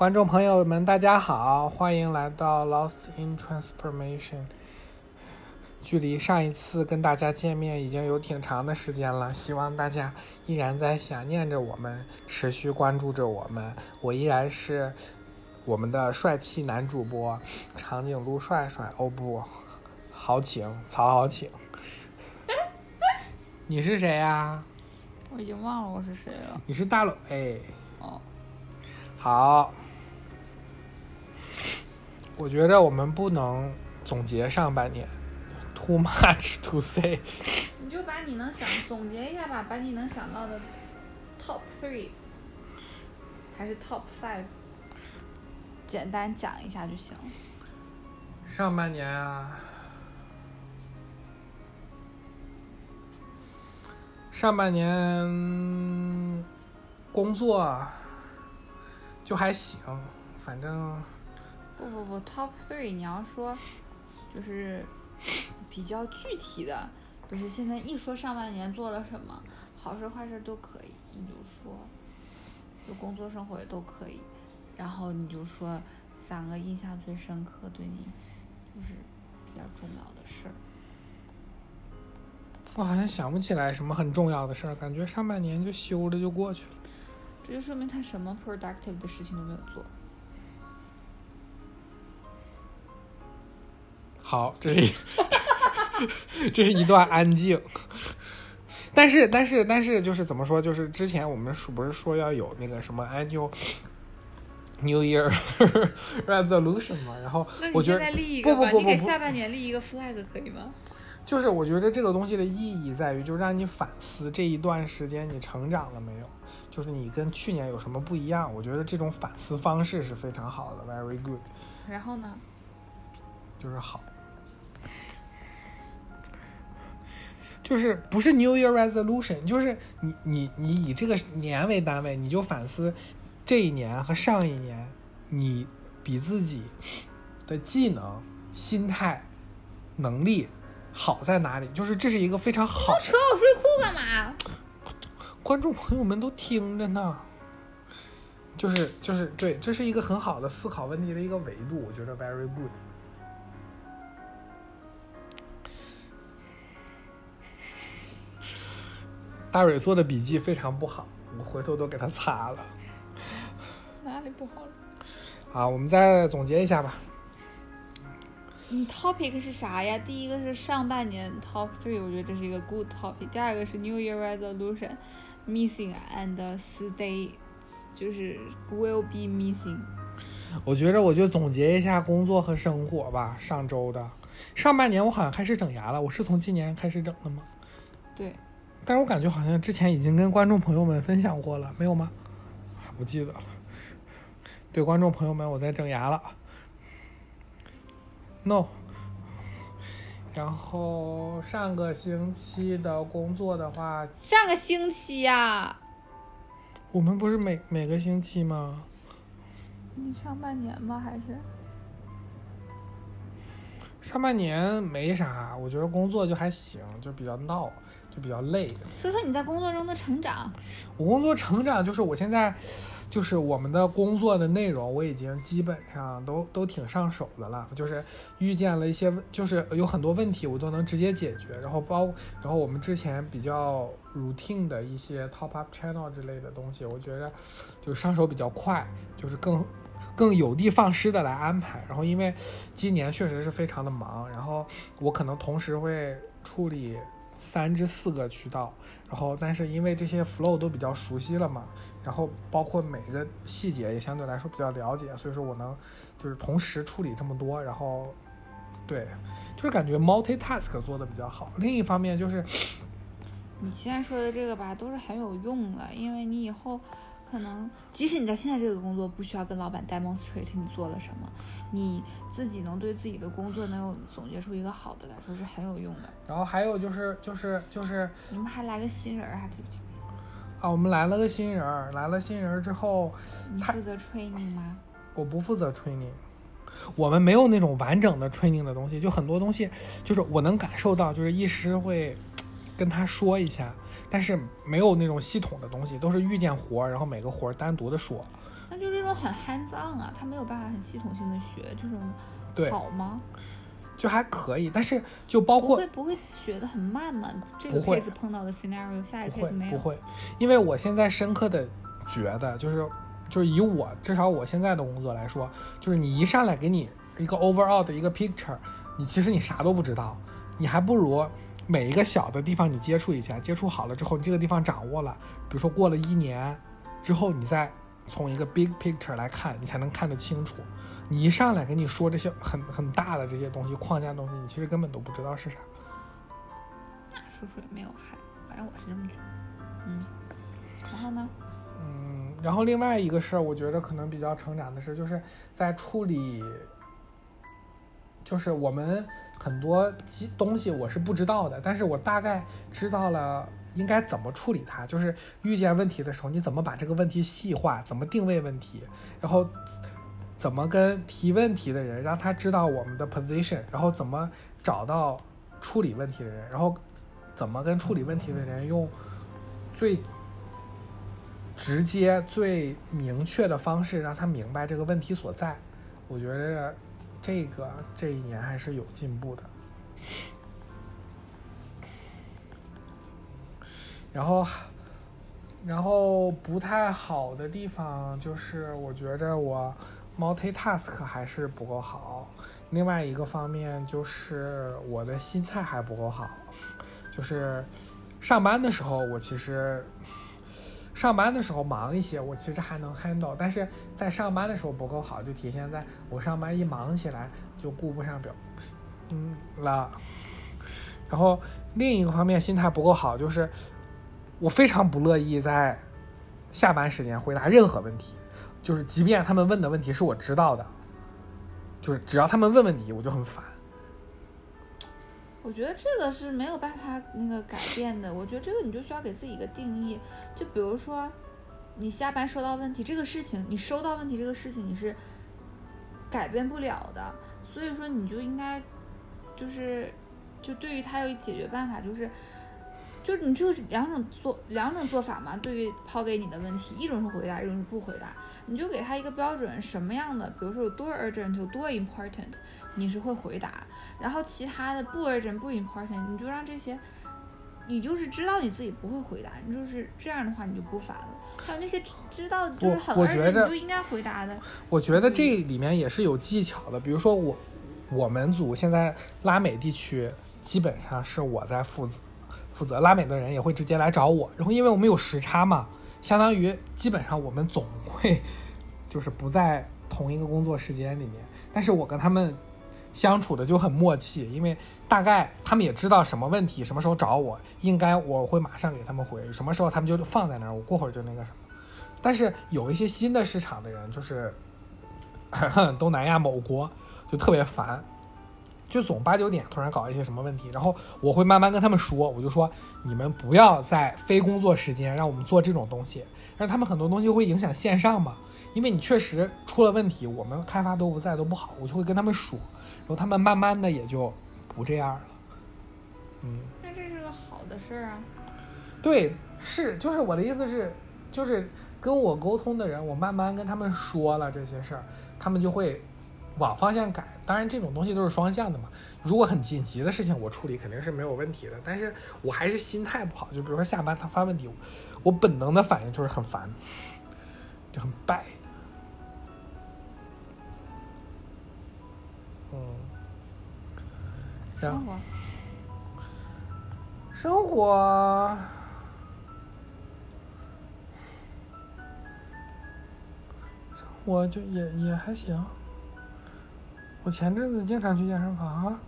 观众朋友们，大家好，欢迎来到 Lost in Transformation。距离上一次跟大家见面已经有挺长的时间了，希望大家依然在想念着我们，持续关注着我们。我依然是我们的帅气男主播长颈鹿帅帅。哦不，豪情曹豪情。你是谁呀、我已经忘了我是谁了。你是大龙哎。哦，好，我觉得我们不能总结上半年，too much to say。你就把你能想总结一下吧，把你能想到的 top three 还是 top five，简单讲一下就行了。上半年啊，上半年工作就还行，反正不不不，top three 你要说就是比较具体的，就是现在一说上半年做了什么，好事坏事都可以，你就说，就工作生活也都可以，然后你就说三个印象最深刻对你就是比较重要的事儿。我好像想不起来什么很重要的事儿，感觉上半年就休着就过去了。这就说明他什么 productive 的事情都没有做。好，这是一这是一段安静。但是，但是，但是，就是怎么说？就是之前我们是不是说要有那个什么 annual New Year resolution 嘛？然后那我觉得立一不不不不不下半年立一个 flag 可以吗？就是我觉得这个东西的意义在于，就让你反思这一段时间你成长了没有，就是你跟去年有什么不一样。我觉得这种反思方式是非常好的，very good，然后呢？就是好。就是不是 New Year Resolution，就是你你你以这个年为单位，你就反思这一年和上一年，你比自己的技能、心态、能力好在哪里？就是这是一个非常好的扯我睡裤干嘛？观众朋友们都听着呢。就是就是对，这是一个很好的思考问题的一个维度，我觉得 very good。大蕊做的笔记非常不好，我回头都给他擦了。哪里不好了？啊，我们再总结一下吧。你 topic 是啥呀？第一个是上半年 top three，我觉得这是一个 good topic。第二个是 New Year resolution missing and stay，就是 will be missing。我觉着我就总结一下工作和生活吧。上周的上半年我好像开始整牙了，我是从今年开始整的吗？对，但是我感觉好像之前已经跟观众朋友们分享过了，没有吗？不记得了。对观众朋友们，我在整牙了。No。然后上个星期的工作的话，上个星期呀、我们不是每每个星期吗？你上半年吗？还是？上半年没啥，我觉得工作就还行，就比较闹，就比较累。说说你在工作中的成长。我工作成长就是我现在，就是我们的工作的内容，我已经基本上都都挺上手的了。就是遇见了一些问，就是有很多问题我都能直接解决。然后包，然后我们之前比较 routine 的一些 top up channel 之类的东西，我觉得就上手比较快，就是更更有的放矢的来安排。然后因为今年确实是非常的忙，然后我可能同时会处理三至四个渠道。然后，但是因为这些 flow 都比较熟悉了嘛，然后包括每个细节也相对来说比较了解，所以说我能就是同时处理这么多，然后对，就是感觉 multitask 做的比较好。另一方面就是，你现在说的这个吧，都是很有用的，因为你以后可能，即使你在现在这个工作不需要跟老板 demonstrate 你做了什么，你自己能对自己的工作能有总结出一个好的来说是很有用的。然后还有就是就是就是你们还来个新人儿，还可以啊，我们来了个新人儿，来了新人儿之后，你负责 training 吗？我不负责 training，我们没有那种完整的 training 的东西，就很多东西就是我能感受到，就是一时会跟他说一下，但是没有那种系统的东西，都是遇见活儿，然后每个活儿单独的说。那就这种种很 hands on 啊，他没有办法很系统性的学这种，对好吗？就还可以，但是就包括不会不会学的很慢吗？这个 case 碰到的 scenario，下一个 case 没有。不会，因为我现在深刻的觉得，就是就是以我至少我现在的工作来说，就是你一上来给你一个 overall 的一个 picture，你其实你啥都不知道，你还不如每一个小的地方你接触一下，接触好了之后，你这个地方掌握了，比如说过了一年之后，你再从一个 big picture 来看，你才能看得清楚。你一上来跟你说这些很很大的这些东西框架东西，你其实根本都不知道是啥。那叔叔也没有害，反正我是这么觉得。嗯，然后呢？嗯，然后另外一个事儿，我觉得可能比较成长的事，就是在处理，就是我们很多东西我是不知道的，但是我大概知道了应该怎么处理它。就是遇见问题的时候，你怎么把这个问题细化，怎么定位问题，然后怎么跟提问题的人让他知道我们的 position，然后怎么找到处理问题的人，然后怎么跟处理问题的人用最直接、最明确的方式让他明白这个问题所在。我觉得这个这一年还是有进步的。然后，然后不太好的地方就是，我觉着我 multitask 还是不够好。另外一个方面就是我的心态还不够好，就是上班的时候我其实上班的时候忙一些，我其实还能 handle，但是在上班的时候不够好，就体现在我上班一忙起来就顾不上表，嗯了。然后另一个方面心态不够好，就是我非常不乐意在下班时间回答任何问题，就是即便他们问的问题是我知道的，就是只要他们问问题，我就很烦。我觉得这个是没有办法那个改变的。我觉得这个你就需要给自己一个定义，就比如说，你下班收到问题这个事情，你收到问题这个事情你是改变不了的，所以说你就应该就是就对于它有解决办法，就是就你就是两种做两种做法嘛。对于抛给你的问题，一种是回答，一种是不回答，你就给他一个标准，什么样的，比如说有多 urgent，有多 important，你是会回答。然后其他的不 urgent 不 important，你就让这些，你就是知道你自己不会回答，你就是这样的话你就不烦了。还有那些知知道就是很我觉 urgent 你就应该回答的，我觉得这里面也是有技巧的，比如说我我们组现在拉美地区基本上是我在负责负责，拉美的人也会直接来找我，然后因为我们有时差嘛，相当于基本上我们总会 就是不在同一个工作时间里面，但是我跟他们相处的就很默契，因为大概他们也知道什么问题什么时候找我，应该我会马上给他们回，什么时候他们就放在那儿，我过会儿就那个什么。但是有一些新的市场的人，就是 东南亚某国，就特别烦，就总八九点突然搞一些什么问题，然后我会慢慢跟他们说，我就说你们不要在非工作时间让我们做这种东西，但是他们很多东西会影响线上嘛，因为你确实出了问题，我们开发都不在都不好，我就会跟他们说，然后他们慢慢的也就不这样了，嗯。那这是个好的事儿啊。对，是，就是我的意思是，就是跟我沟通的人，我慢慢跟他们说了这些事儿，他们就会往方向改。当然，这种东西都是双向的嘛。如果很紧急的事情，我处理肯定是没有问题的。但是我还是心态不好，就比如说下班他发问题，我本能的反应就是很烦，就很败。生活生活，生活就也也还行。我前阵子经常去健身房，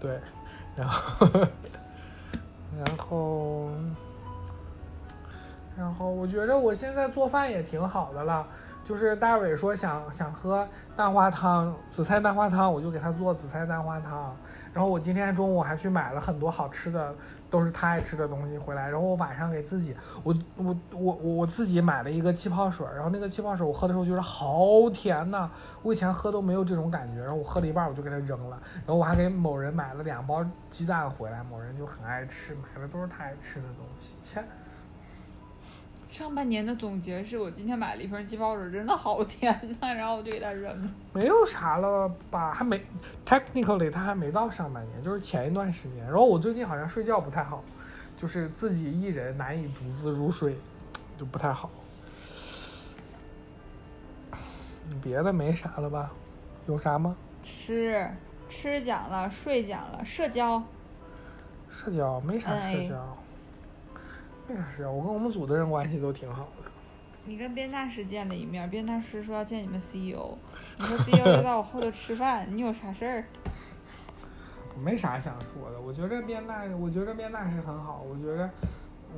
对，然后，然后，然后我觉着我现在做饭也挺好的了。就是大伟说想想喝蛋花汤，紫菜蛋花汤，我就给他做紫菜蛋花汤。然后我今天中午还去买了很多好吃的，都是他爱吃的东西回来。然后我晚上给自己，我我我我自己买了一个气泡水，然后那个气泡水我喝的时候觉得好甜呐，我以前喝都没有这种感觉。然后我喝了一半我就给它扔了。然后我还给某人买了两包鸡蛋回来，某人就很爱吃，买的都是他爱吃的东西，切。上半年的总结是我今天买了一瓶鸡泡水，真的好甜呐，然后我就给它扔了。没有啥了吧？还没，technically 它还没到上半年，就是前一段时间。然后我最近好像睡觉不太好，就是自己一人难以独自入睡，就不太好。别的没啥了吧？有啥吗？吃，吃讲了，睡讲了，社交，社交没啥哎社交，没啥社交。我跟我们组的人关系都挺好的。你跟边大师见了一面，边大师说要见你们 CEO，你说 CEO 就在我后头吃饭，你有啥事儿？没啥想说的。我觉着边大，我觉着边大师很好。我觉着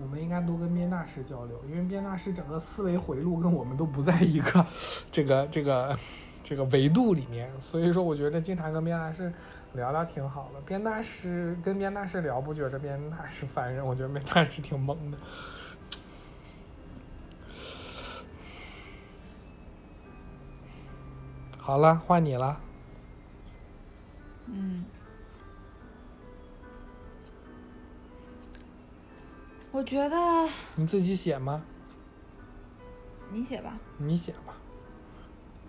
我们应该多跟边大师交流，因为边大师整个思维回路跟我们都不在一个 这个这个这个维度里面，所以说我觉得经常跟边大师聊聊挺好的。边大师跟边大师聊，不觉着边大师烦人，我觉得边大师挺猛的。好了，换你了。嗯，我觉得你自己写吗？你写吧，你写吧。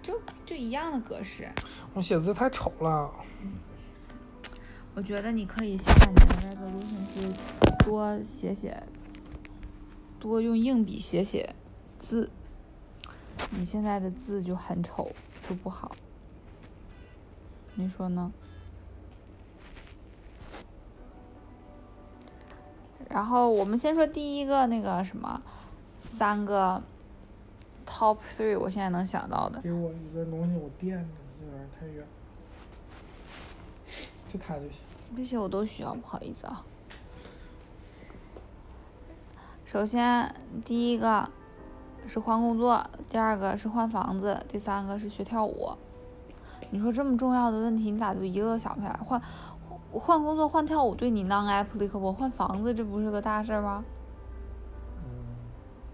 就就一样的格式。我写字太丑了。我觉得你可以下半年的 resolution 是多写写，多用硬笔写写字。你现在的字就很丑，就不好。你说呢？然后我们先说第一个那个什么，三个 top three，我现在能想到的。给我一个东西，我垫着，有点太远。这些我都需要，不好意思啊。首先，第一个是换工作，第二个是换房子，第三个是学跳舞。你说这么重要的问题，你咋就一个都想不起来？换换工作、换跳舞对你 non applicable，换房子这不是个大事吗？嗯，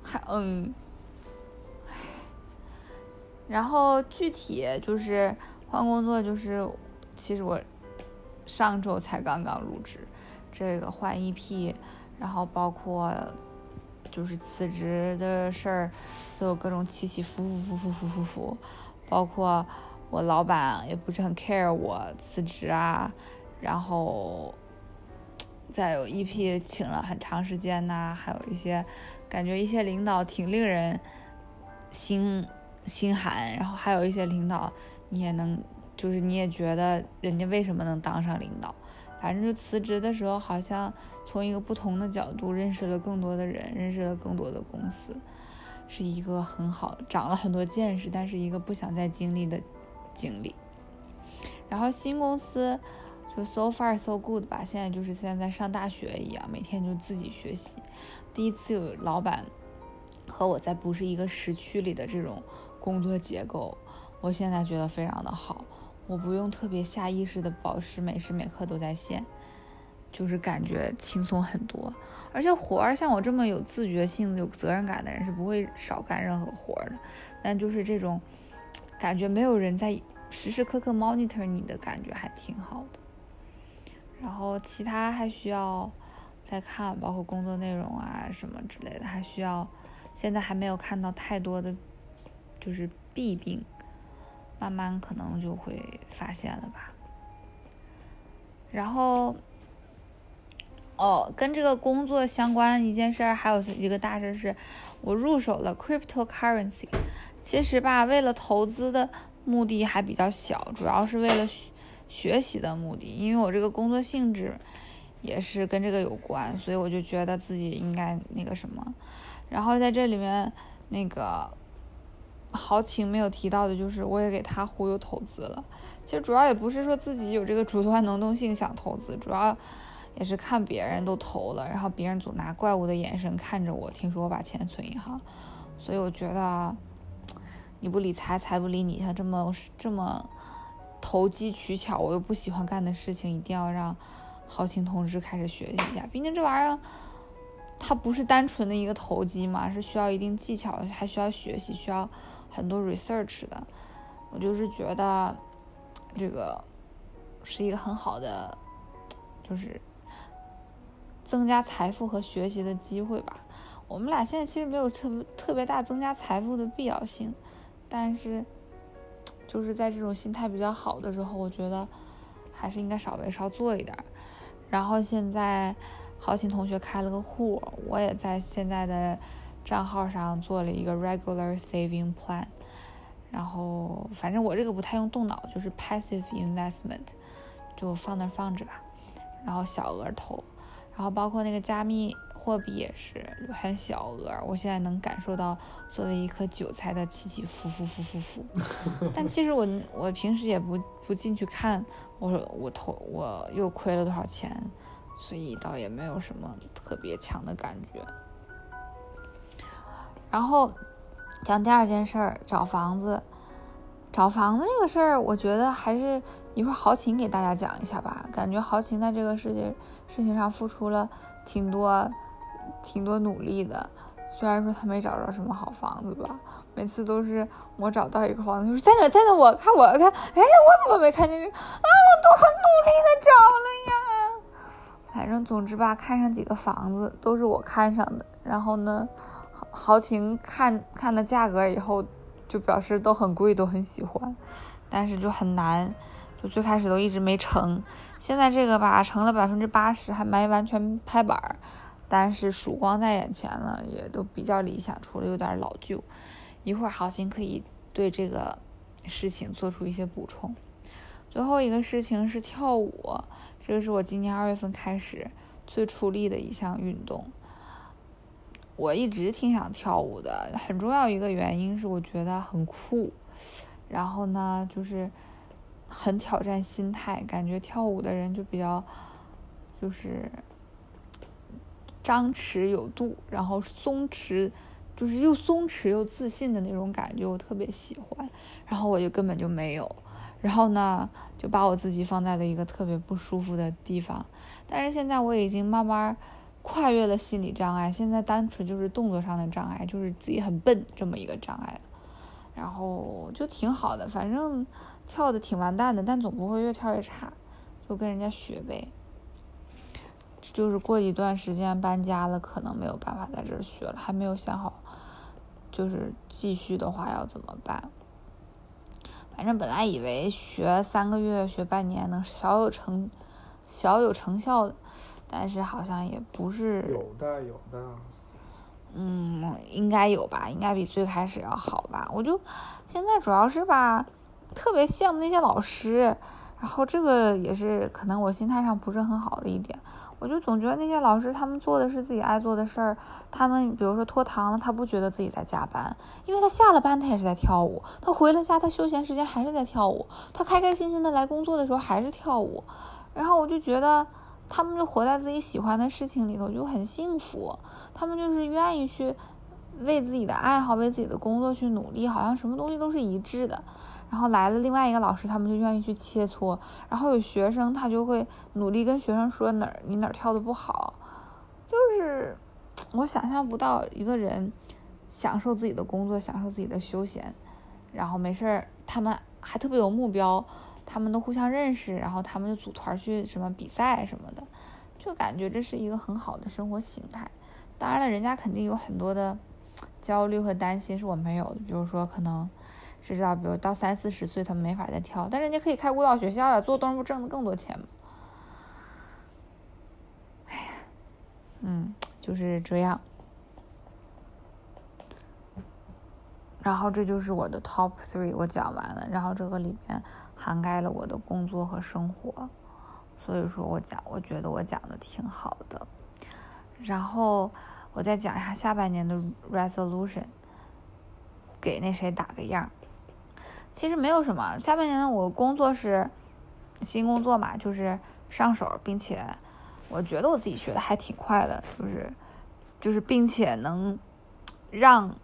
还嗯，然后具体就是换工作，就是其实我上周才刚刚入职，这个换 EP，然后包括就是辞职的事儿，都有各种起起伏伏伏伏伏伏伏，包括我老板也不是很 care 我辞职啊，然后再有 EP 请了很长时间呐、还有一些感觉一些领导挺令人心心寒，然后还有一些领导你也能就是你也觉得人家为什么能当上领导，反正就辞职的时候好像从一个不同的角度认识了更多的人，认识了更多的公司，是一个很好长了很多见识，但是一个不想再经历的经历。然后新公司就 so far so good 吧，现在就是现在上大学一样，每天就自己学习。第一次有老板和我在不是一个时区里的这种工作结构，我现在觉得非常的好。我不用特别下意识的保持每时每刻都在线，就是感觉轻松很多。而且活儿像我这么有自觉性、有责任感的人是不会少干任何活儿的，但就是这种感觉没有人在时时刻刻 monitor 你的感觉还挺好的。然后其他还需要再看，包括工作内容啊什么之类的，还需要现在还没有看到太多的就是弊病，慢慢可能就会发现了吧。然后，哦，跟这个工作相关一件事儿，还有一个大事是，我入手了 cryptocurrency。其实吧，为了投资的目的还比较小，主要是为了学学习的目的，因为我这个工作性质也是跟这个有关，所以我就觉得自己应该那个什么。然后在这里面，那个豪情没有提到的就是，我也给他忽悠投资了。其实主要也不是说自己有这个主观能动性想投资，主要也是看别人都投了，然后别人总拿怪物的眼神看着我。听说我把钱存银行，所以我觉得你不理财，财不理你。像这么这么投机取巧，我又不喜欢干的事情，一定要让豪情同志开始学习一下。毕竟这玩意儿。它不是单纯的一个投机嘛，是需要一定技巧，还需要学习，需要很多 research 的。我就是觉得这个是一个很好的，就是增加财富和学习的机会吧。我们俩现在其实没有特别特别大增加财富的必要性，但是就是在这种心态比较好的时候，我觉得还是应该稍微少做一点。然后现在好琴同学开了个户，我也在现在的账号上做了一个 regular saving plan。然后反正我这个不太用动脑，就是 passive investment，就放那放着吧。然后小额投，然后包括那个加密。货币也是很小额，我现在能感受到作为一颗韭菜的起起伏伏伏伏伏。但其实我我平时也不不进去看，我我投我又亏了多少钱，所以倒也没有什么特别强的感觉。然后讲第二件事儿，找房子。找房子这个事儿，我觉得还是一会儿豪情给大家讲一下吧。感觉豪情在这个世界事情上付出了挺多。挺多努力的，虽然说他没找着什么好房子吧，每次都是我找到一个房子，就是在哪在哪，我看我看，哎，我怎么没看见这？啊，我都很努力的找了呀。反正总之吧，看上几个房子都是我看上的，然后呢，豪情看看了价格以后，就表示都很贵，都很喜欢，但是就很难，就最开始都一直没成。现在这个吧，成了百分之八十，还没完全拍板儿。但是曙光在眼前了，也都比较理想，除了有点老旧。一会儿好心可以对这个事情做出一些补充。最后一个事情是跳舞，这个是我今年二月份开始最出力的一项运动。我一直挺想跳舞的，很重要一个原因是我觉得很酷，然后呢就是很挑战心态，感觉跳舞的人就比较就是。张弛有度，然后松弛，就是又松弛又自信的那种感觉，我特别喜欢。然后我就根本就没有，然后呢，就把我自己放在了一个特别不舒服的地方。但是现在我已经慢慢跨越了心理障碍，现在单纯就是动作上的障碍，就是自己很笨这么一个障碍。然后就挺好的，反正跳的挺完蛋的，但总不会越跳越差，就跟人家学呗。就是过一段时间搬家了，可能没有办法在这儿学了，还没有想好，就是继续的话要怎么办。反正本来以为学三个月、学半年能小有成、小有成效的，但是好像也不是。有的，有的。嗯，应该有吧，应该比最开始要好吧。我就现在主要是吧，特别羡慕那些老师，然后这个也是可能我心态上不是很好的一点。我就总觉得那些老师，他们做的是自己爱做的事儿。他们比如说拖堂了，他不觉得自己在加班，因为他下了班他也是在跳舞。他回了家，他休闲时间还是在跳舞。他开开心心的来工作的时候还是跳舞。然后我就觉得他们就活在自己喜欢的事情里头，就很幸福。他们就是愿意去为自己的爱好、为自己的工作去努力，好像什么东西都是一致的。然后来了另外一个老师，他们就愿意去切磋。然后有学生，他就会努力跟学生说哪儿你哪儿跳的不好。就是我想象不到一个人享受自己的工作，享受自己的休闲，然后没事儿，他们还特别有目标，他们都互相认识，然后他们就组团去什么比赛什么的，就感觉这是一个很好的生活形态。当然了，人家肯定有很多的焦虑和担心是我没有的，比如说可能。谁知道，比如到三四十岁，他们没法再跳，但人家可以开舞蹈学校呀，做东不挣的更多钱吗？哎呀，嗯，就是这样。然后这就是我的 top three，我讲完了。然后这个里面涵盖了我的工作和生活，所以说我讲，我觉得我讲的挺好的。然后我再讲一下下半年的 resolution，给那谁打个样。其实没有什么，下半年呢，我工作是新工作嘛，就是上手，并且我觉得我自己学的还挺快的，就是就是并且能让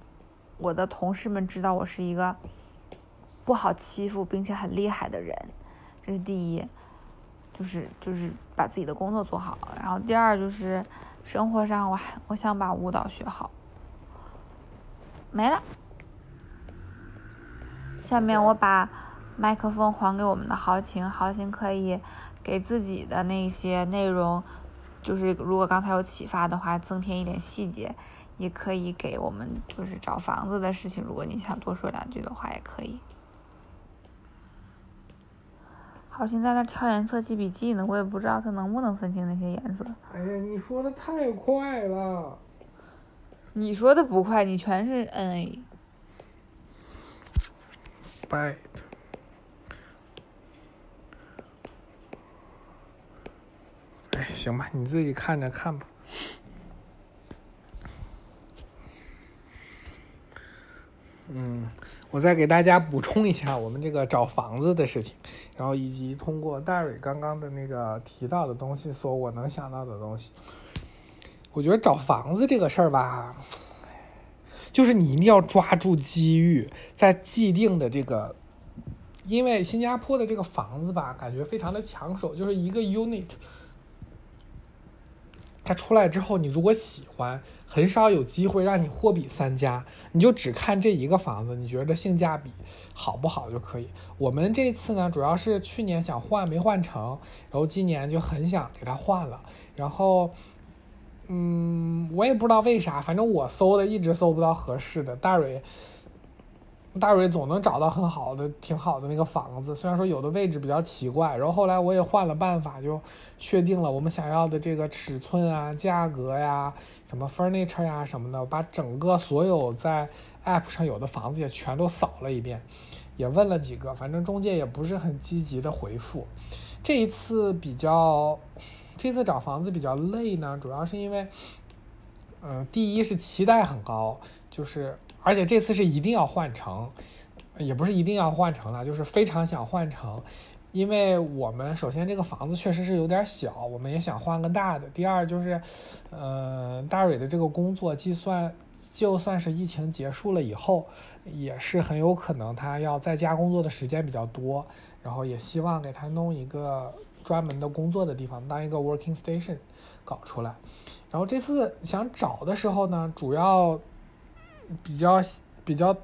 我的同事们知道我是一个不好欺负并且很厉害的人，这是第一，就是就是把自己的工作做好，然后第二就是生活上我还我想把舞蹈学好，没了。下面我把麦克风还给我们的豪情，豪情可以给自己的那些内容，就是如果刚才有启发的话，增添一点细节，也可以给我们就是找房子的事情，如果你想多说两句的话，也可以。好心在那挑颜色记笔记呢，我也不知道他能不能分清那些颜色。哎呀，你说的太快了。你说的不快，你全是 N A。bad。哎，行吧，你自己看着看吧。嗯，我再给大家补充一下我们这个找房子的事情，然后以及通过大蕊刚刚的那个提到的东西，所我能想到的东西。我觉得找房子这个事儿吧，就是你一定要抓住机遇，在既定的这个，因为新加坡的这个房子吧，感觉非常的抢手，就是一个 unit，它出来之后，你如果喜欢，很少有机会让你货比三家，你就只看这一个房子，你觉得性价比好不好就可以。我们这次呢，主要是去年想换没换成，然后今年就很想给它换了，然后。嗯，我也不知道为啥，反正我搜的一直搜不到合适的。大蕊，大蕊总能找到很好的、挺好的那个房子，虽然说有的位置比较奇怪。然后后来我也换了办法，就确定了我们想要的这个尺寸啊、价格呀、什么 furniture 呀什么的，把整个所有在 app 上有的房子也全都扫了一遍，也问了几个，反正中介也不是很积极的回复。这一次比较。这次找房子比较累呢，主要是因为，嗯，第一是期待很高，就是而且这次是一定要换乘，也不是一定要换乘了，就是非常想换乘，因为我们首先这个房子确实是有点小，我们也想换个大的。第二就是，呃，大蕊的这个工作，计算就算是疫情结束了以后，也是很有可能他要在家工作的时间比较多，然后也希望给他弄一个。专门的工作的地方，当一个 working station 搞出来。然后这次想找的时候呢，主要比较比较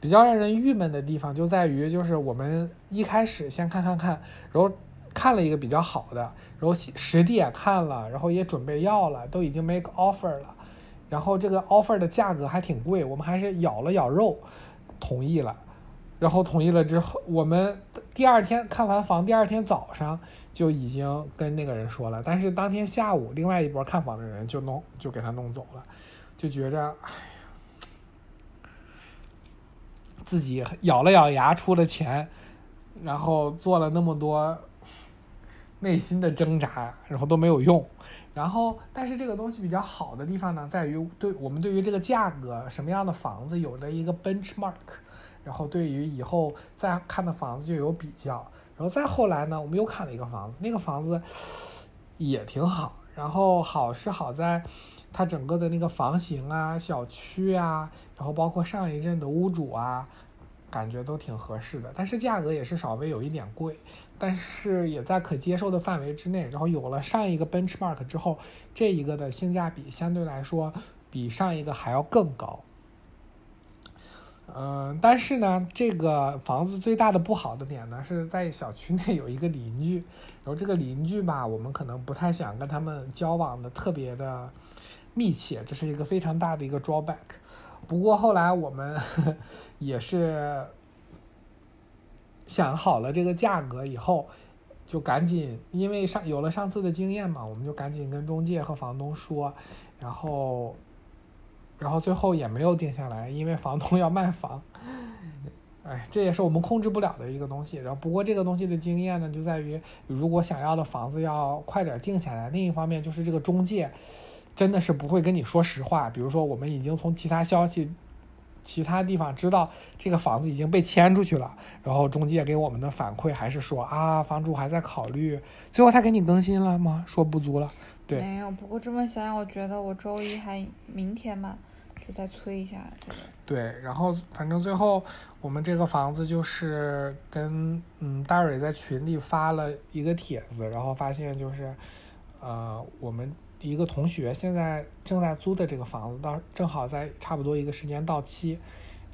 比较让人郁闷的地方就在于，就是我们一开始先看看看，然后看了一个比较好的，然后实地也看了，然后也准备要了，都已经 make offer 了。然后这个 offer 的价格还挺贵，我们还是咬了咬肉同意了。然后同意了之后，我们第二天看完房，第二天早上就已经跟那个人说了。但是当天下午，另外一波看房的人就弄就给他弄走了，就觉着，自己咬了咬牙出了钱，然后做了那么多内心的挣扎，然后都没有用。然后，但是这个东西比较好的地方呢，在于对我们对于这个价格什么样的房子有了一个 benchmark。然后对于以后再看的房子就有比较，然后再后来呢，我们又看了一个房子，那个房子也挺好。然后好是好在，它整个的那个房型啊、小区啊，然后包括上一任的屋主啊，感觉都挺合适的。但是价格也是稍微有一点贵，但是也在可接受的范围之内。然后有了上一个 benchmark 之后，这一个的性价比相对来说比上一个还要更高。嗯，但是呢，这个房子最大的不好的点呢，是在小区内有一个邻居，然后这个邻居吧，我们可能不太想跟他们交往的特别的密切，这是一个非常大的一个 drawback。不过后来我们 也是想好了这个价格以后，就赶紧，因为上有了上次的经验嘛，我们就赶紧跟中介和房东说，然后。然后最后也没有定下来，因为房东要卖房，哎，这也是我们控制不了的一个东西。然后不过这个东西的经验呢，就在于如果想要的房子要快点定下来。另一方面就是这个中介真的是不会跟你说实话。比如说我们已经从其他消息、其他地方知道这个房子已经被迁出去了，然后中介给我们的反馈还是说啊，房主还在考虑。最后他给你更新了吗？说不足了。对，没有。不过这么想想，我觉得我周一还明天吧。就再催一下，对，然后反正最后我们这个房子就是跟嗯大蕊在群里发了一个帖子，然后发现就是，呃，我们一个同学现在正在租的这个房子，到正好在差不多一个时间到期，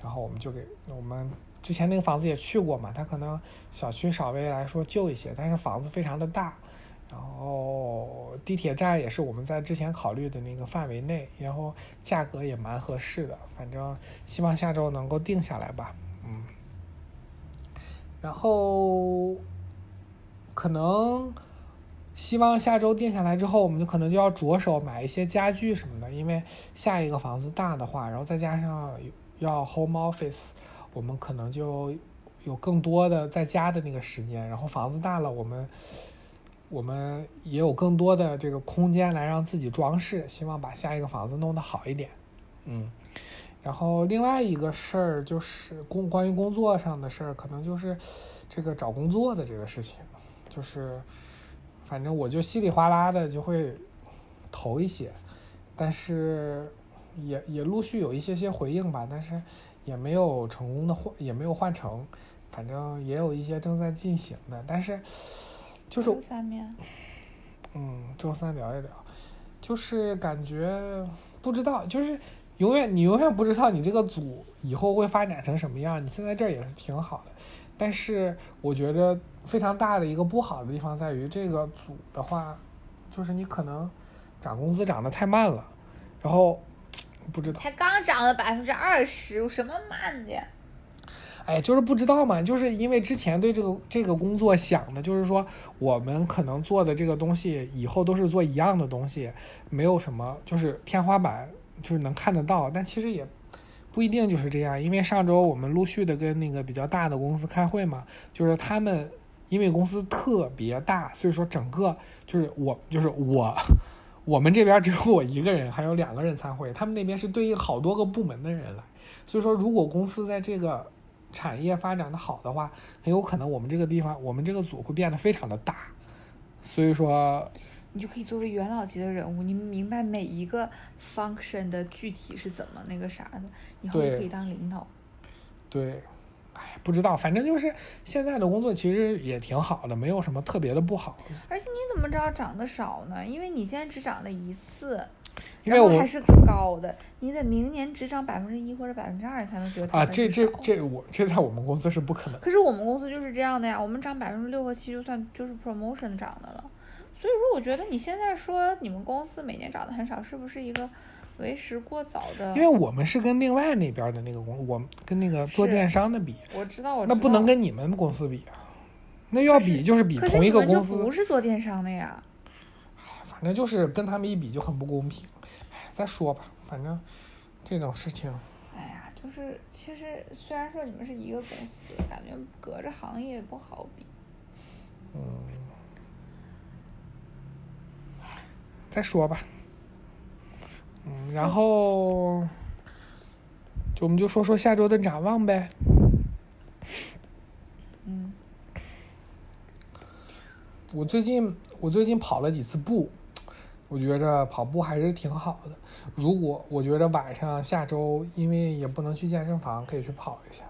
然后我们就给我们之前那个房子也去过嘛，它可能小区稍微来说旧一些，但是房子非常的大，然后地铁站也是我们在之前考虑的那个范围内，然后价格也蛮合适的，反正希望下周能够定下来吧，嗯。然后可能希望下周定下来之后，我们就可能就要着手买一些家具什么的，因为下一个房子大的话，然后再加上要 home office，我们可能就有更多的在家的那个时间，然后房子大了，我们。我们也有更多的这个空间来让自己装饰，希望把下一个房子弄得好一点，嗯。然后另外一个事儿就是工关于工作上的事儿，可能就是这个找工作的这个事情，就是反正我就稀里哗啦的就会投一些，但是也也陆续有一些些回应吧，但是也没有成功的换，也没有换成，反正也有一些正在进行的，但是。就是周三面，嗯，周三聊一聊，就是感觉不知道，就是永远你永远不知道你这个组以后会发展成什么样。你现在这儿也是挺好的，但是我觉得非常大的一个不好的地方在于这个组的话，就是你可能涨工资涨得太慢了，然后不知道才刚涨了百分之二十，什么慢的？哎，就是不知道嘛，就是因为之前对这个这个工作想的，就是说我们可能做的这个东西以后都是做一样的东西，没有什么就是天花板，就是能看得到。但其实也不一定就是这样，因为上周我们陆续的跟那个比较大的公司开会嘛，就是他们因为公司特别大，所以说整个就是我就是我我们这边只有我一个人，还有两个人参会，他们那边是对应好多个部门的人来，所以说如果公司在这个。产业发展的好的话，很有可能我们这个地方，我们这个组会变得非常的大，所以说，你就可以作为元老级的人物，你明白每一个 function 的具体是怎么那个啥的，以后可以当领导。对。哎，不知道，反正就是现在的工作其实也挺好的，没有什么特别的不好。而且你怎么知道涨得少呢？因为你现在只涨了一次，因为我还是高的，你得明年只涨百分之一或者百分之二才能觉得啊，这这这我这在我们公司是不可能。可是我们公司就是这样的呀，我们涨百分之六和七就算就是 promotion 涨的了。所以说，我觉得你现在说你们公司每年涨得很少，是不是一个？为时过早的，因为我们是跟另外那边的那个公，我们跟那个做电商的比，我知道，我那不能跟你们公司比啊，那要比就是比同一个公司，不是做电商的呀。反正就是跟他们一比就很不公平。哎，再说吧，反正这种事情。哎呀，就是其实虽然说你们是一个公司，感觉隔着行业不好比。嗯。再说吧。嗯，然后，就我们就说说下周的展望呗。嗯，我最近我最近跑了几次步，我觉着跑步还是挺好的。如果我觉着晚上下周因为也不能去健身房，可以去跑一下。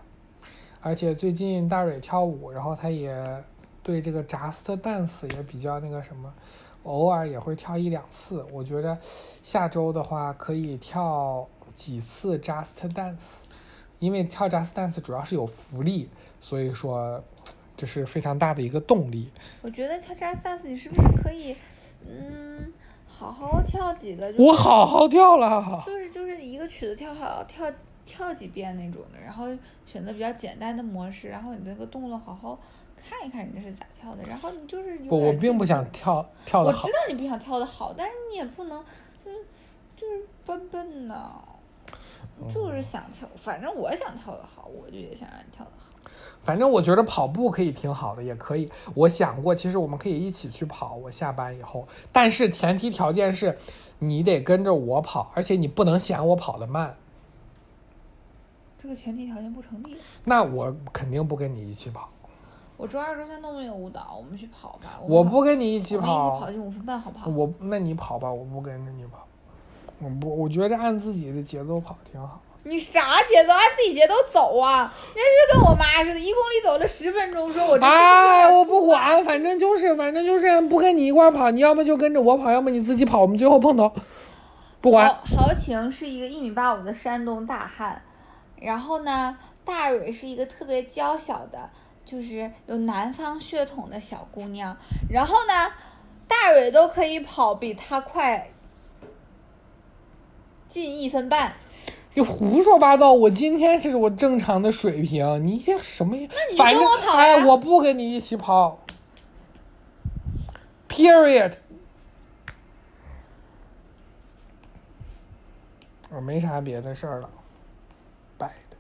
而且最近大蕊跳舞，然后他也对这个扎斯特 Dance 也比较那个什么。偶尔也会跳一两次，我觉得下周的话可以跳几次 Just Dance，因为跳 Just Dance 主要是有福利，所以说这是非常大的一个动力。我觉得跳 Just Dance 你是不是可以，嗯，好好跳几个？我好好跳了，就是就是一个曲子跳好跳跳几遍那种的，然后选择比较简单的模式，然后你那个动作好好。看一看人家是咋跳的，然后你就是不，我并不想跳跳的好。我知道你不想跳的好，但是你也不能，嗯，就是笨笨的，就是想跳。反正我想跳的好，我就也想让你跳的好。反正我觉得跑步可以挺好的，也可以。我想过，其实我们可以一起去跑。我下班以后，但是前提条件是，你得跟着我跑，而且你不能嫌我跑得慢。这个前提条件不成立。那我肯定不跟你一起跑。我周二、周三都没有舞蹈，我们去跑吧。我不跟你一起跑。一起跑进五分半，好不好？我那你跑吧，我不跟着你跑。我不，我觉得按自己的节奏跑挺好。你啥节奏？按自己节奏走啊！那是跟我妈似的，一公里走了十分钟，说我这。哎，我不管，反正就是，反正就是不跟你一块跑。你要么就跟着我跑，要么你自己跑，我们最后碰头。不管。豪情是一个一米八五的山东大汉，然后呢，大蕊是一个特别娇小的。就是有南方血统的小姑娘，然后呢，大蕊都可以跑比她快近一分半。你胡说八道！我今天这是我正常的水平，你这什么？你就反正跟我跑呀哎，我不跟你一起跑。Period。我没啥别的事儿了。拜的。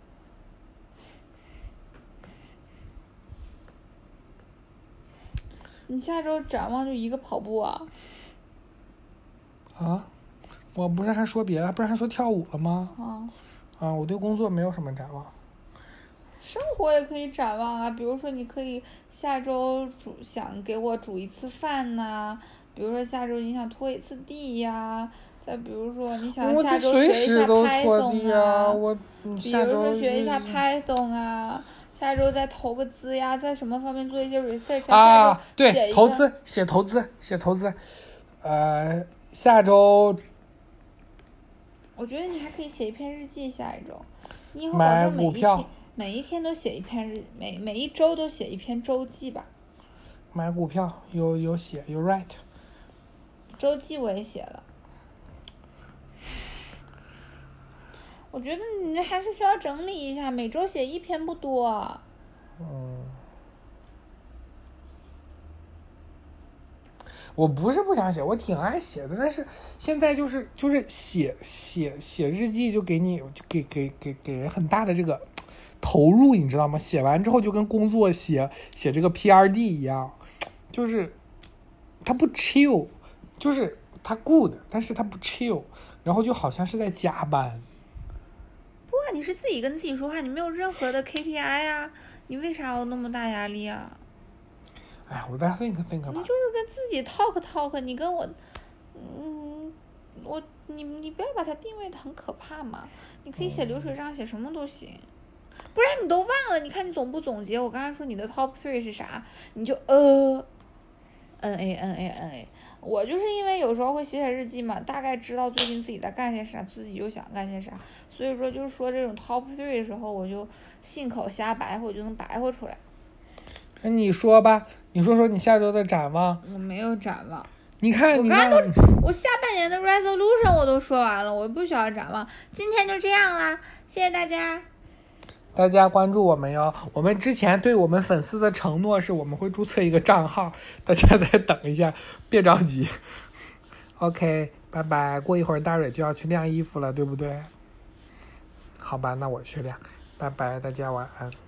你下周展望就一个跑步啊？啊，我不是还说别的，不是还说跳舞了吗？啊，啊，我对工作没有什么展望。生活也可以展望啊，比如说你可以下周煮想给我煮一次饭呐、比如说下周你想拖一次地呀、再比如说你想下周学一下 Python 地啊，我嗯比如说学一下嗯 Python 啊，下周再投个资呀，在什么方面做一些 research 啊，对，投资写投资写投资，呃，下周我觉得你还可以写一篇日记，下一周，你以后保买证每一股票天每一天都写一篇日，每每一周都写一篇周记吧。买股票有有写有 write，周记我也写了。我觉得你还是需要整理一下，每周写一篇不多。嗯，我不是不想写，我挺爱写的，但是现在就是就是写写写日记就给你就给给给给人很大的这个投入，你知道吗？写完之后就跟工作写写这个 PRD 一样，就是它不 chill，就是它 good，但是它不 chill，然后就好像是在加班。不啊，你是自己跟自己说话，你没有任何的 KPI 啊，你为啥要那么大压力啊？哎呀，我再 think think 吧。你就是跟自己 talk talk，你跟我，嗯，我你你不要把它定位的很可怕嘛，你可以写流水账，写什么都行，不然你都忘了。你看你总不总结，我刚才说你的 top three 是啥，你就呃，n a n a n a。我就是因为有时候会写写日记嘛，大概知道最近自己在干些啥，自己又想干些啥，所以说就是说这种 top three 的时候，我就信口瞎白活，我就能白活出来。那你说吧，你说说你下周的展望。我没有展望。你看，你看我刚刚，我下半年的 resolution 我都说完了，我不需要展望。今天就这样啦，谢谢大家。大家关注我们哟。我们之前对我们粉丝的承诺是我们会注册一个账号，大家再等一下，别着急。OK，拜拜。过一会儿大蕊就要去晾衣服了，对不对？好吧，那我去晾。拜拜，大家晚安。